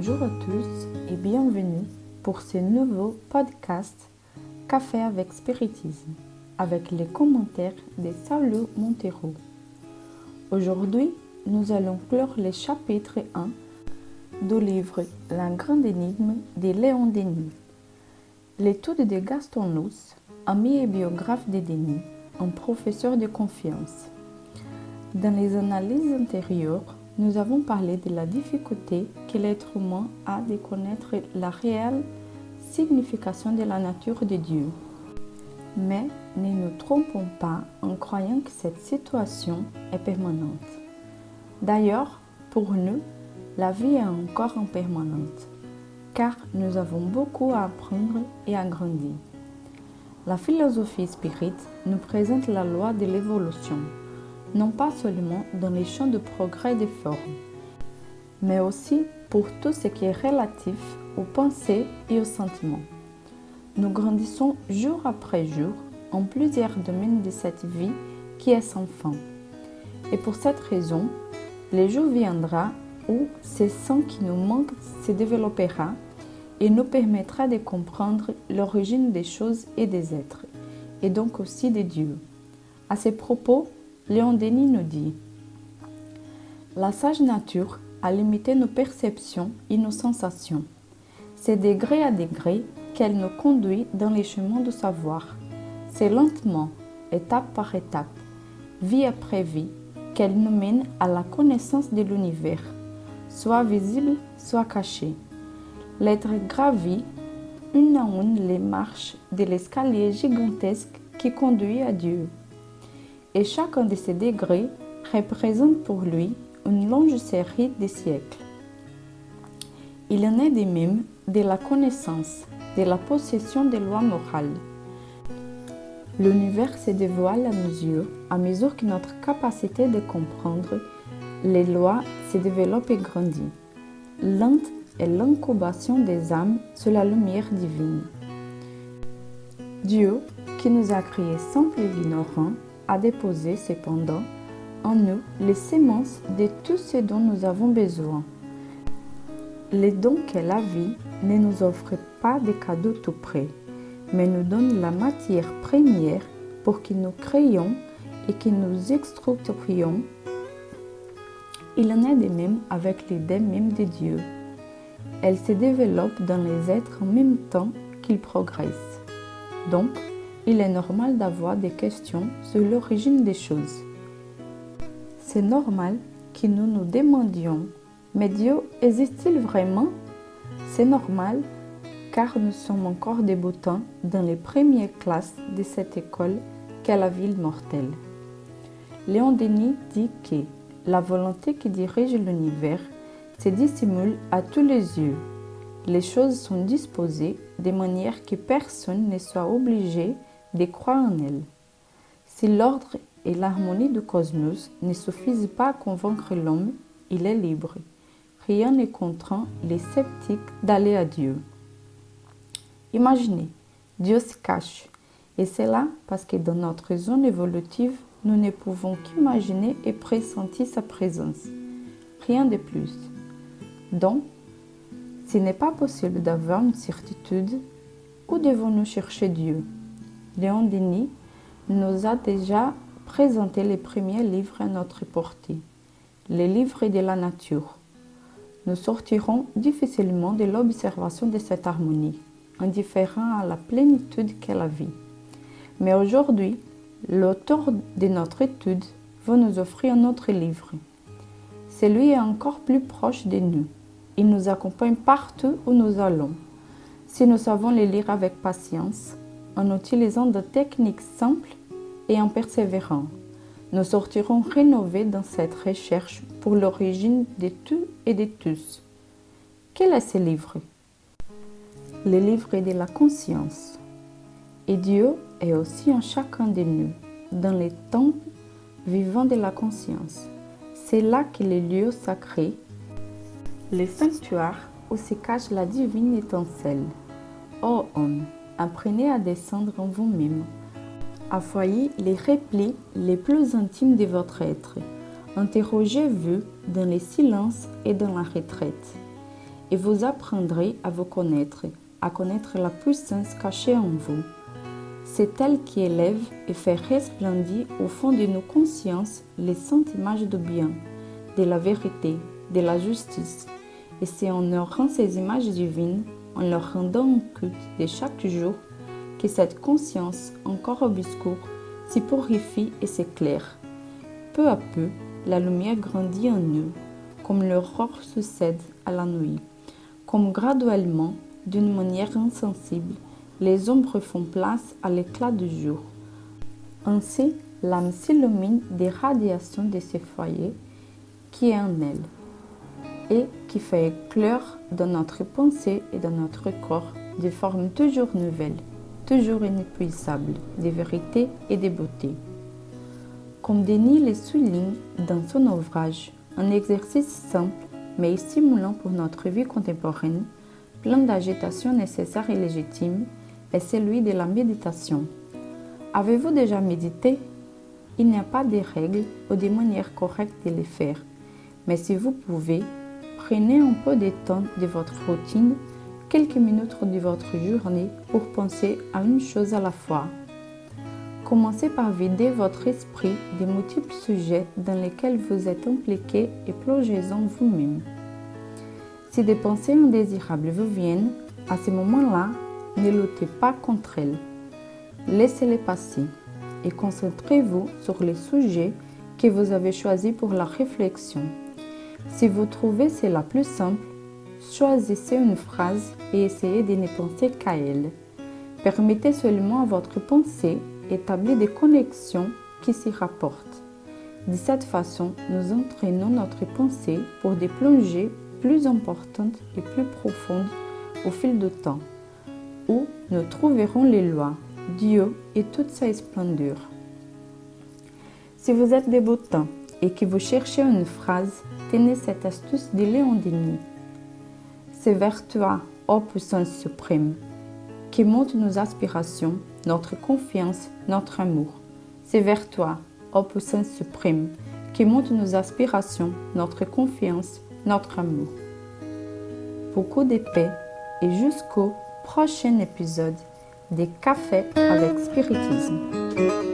Bonjour à tous et bienvenue pour ce nouveau podcast Café avec Spiritisme avec les commentaires de Saulo Montero. Aujourd'hui, nous allons clore le chapitre 1 du livre La grande énigme de Léon Denis. L'étude de Gaston Nuss, ami et biographe de Denis, un professeur de confiance. Dans les analyses antérieures, nous avons parlé de la difficulté que l'être humain a de connaître la réelle signification de la nature de Dieu. Mais ne nous trompons pas en croyant que cette situation est permanente. D'ailleurs, pour nous, la vie est encore impermanente, car nous avons beaucoup à apprendre et à grandir. La philosophie spirit nous présente la loi de l'évolution non pas seulement dans les champs de progrès des formes, mais aussi pour tout ce qui est relatif aux pensées et aux sentiments. Nous grandissons jour après jour en plusieurs domaines de cette vie qui est sans fin. Et pour cette raison, le jour viendra où ce sang qui nous manque se développera et nous permettra de comprendre l'origine des choses et des êtres, et donc aussi des dieux. À ces propos, Léon Denis nous dit La sage nature a limité nos perceptions et nos sensations. C'est degré à degré qu'elle nous conduit dans les chemins du savoir. C'est lentement, étape par étape, vie après vie, qu'elle nous mène à la connaissance de l'univers, soit visible, soit caché. L'être gravit une à une les marches de l'escalier gigantesque qui conduit à Dieu et chacun de ces degrés représente pour lui une longue série de siècles. Il en est de même de la connaissance, de la possession des lois morales. L'univers se dévoile à yeux à mesure que notre capacité de comprendre les lois se développe et grandit. Lente est l'incubation des âmes sous la lumière divine. Dieu, qui nous a créés simples et ignorants, a déposé cependant en nous les semences de tout ce dont nous avons besoin. Les dons qu'est la vie ne nous offre pas des cadeaux tout prêts, mais nous donne la matière première pour que nous créions et que nous extruions. Il en est de même avec l'idée même de Dieu. Elle se développe dans les êtres en même temps qu'ils progressent. Donc, il est normal d'avoir des questions sur l'origine des choses. C'est normal que nous nous demandions, mais Dieu existe-t-il vraiment? C'est normal car nous sommes encore débutants dans les premières classes de cette école qu'est la ville mortelle. Léon Denis dit que la volonté qui dirige l'univers se dissimule à tous les yeux. Les choses sont disposées de manière que personne ne soit obligé de croire en elle. Si l'ordre et l'harmonie du cosmos ne suffisent pas à convaincre l'homme, il est libre. Rien ne contraint les sceptiques d'aller à Dieu. Imaginez, Dieu se cache. Et c'est là parce que dans notre zone évolutive, nous ne pouvons qu'imaginer et pressentir sa présence. Rien de plus. Donc, s'il n'est pas possible d'avoir une certitude, où devons-nous chercher Dieu? Léon Denis nous a déjà présenté les premiers livres à notre portée, les livres de la nature. Nous sortirons difficilement de l'observation de cette harmonie, indifférent à la plénitude qu'est la vie. Mais aujourd'hui, l'auteur de notre étude va nous offrir un autre livre. Celui est encore plus proche de nous. Il nous accompagne partout où nous allons. Si nous savons le lire avec patience, en utilisant des techniques simples et en persévérant. Nous sortirons rénovés dans cette recherche pour l'origine de tout et de tous. Quel est ce livre? Le livre de la conscience. Et Dieu est aussi en chacun de nous, dans les temples vivants de la conscience. C'est là que les lieux sacrés, les sanctuaires où se cache la divine étincelle. Ô homme, apprenez à descendre en vous-même, à foyer les replis les plus intimes de votre être. Interrogez-vous dans les silences et dans la retraite. et vous apprendrez à vous connaître, à connaître la puissance cachée en vous. C'est elle qui élève et fait resplendir au fond de nos consciences les images de bien, de la vérité, de la justice. Et c'est en honorant ces images divines, en leur rendant culte de chaque jour, que cette conscience encore obscure s'y purifie et s'éclaire. Peu à peu, la lumière grandit en nous, comme l'aurore succède à la nuit, comme graduellement, d'une manière insensible, les ombres font place à l'éclat du jour. Ainsi, l'âme s'illumine des radiations de ce foyer qui est en elle et qui fait éclore dans notre pensée et dans notre corps des formes toujours nouvelles, toujours inépuisables, de vérité et de beauté. Comme Denis le souligne dans son ouvrage, un exercice simple mais stimulant pour notre vie contemporaine, plein d'agitation nécessaire et légitime, est celui de la méditation. Avez-vous déjà médité? Il n'y a pas de règles ou de manières correctes de le faire, mais si vous pouvez, prenez un peu de temps de votre routine, quelques minutes de votre journée pour penser à une chose à la fois. Commencez par vider votre esprit des multiples sujets dans lesquels vous êtes impliqué et plongez-en vous-même. Si des pensées indésirables vous viennent, à ce moment-là, ne luttez pas contre elles. Laissez-les passer et concentrez-vous sur les sujets que vous avez choisis pour la réflexion. Si vous trouvez cela plus simple, choisissez une phrase et essayez de ne penser qu'à elle. Permettez seulement à votre pensée établir des connexions qui s'y rapportent. De cette façon, nous entraînons notre pensée pour des plongées plus importantes et plus profondes au fil du temps, où nous trouverons les lois, Dieu et toute sa splendeur. Si vous êtes débutant et que vous cherchez une phrase, tenez cette astuce de Léon Denis. C'est vers toi, ô puissance suprême, qui monte nos aspirations, notre confiance, notre amour. C'est vers toi, ô puissance suprême, qui monte nos aspirations, notre confiance, notre amour. Beaucoup de paix et jusqu'au prochain épisode des Cafés avec Spiritisme.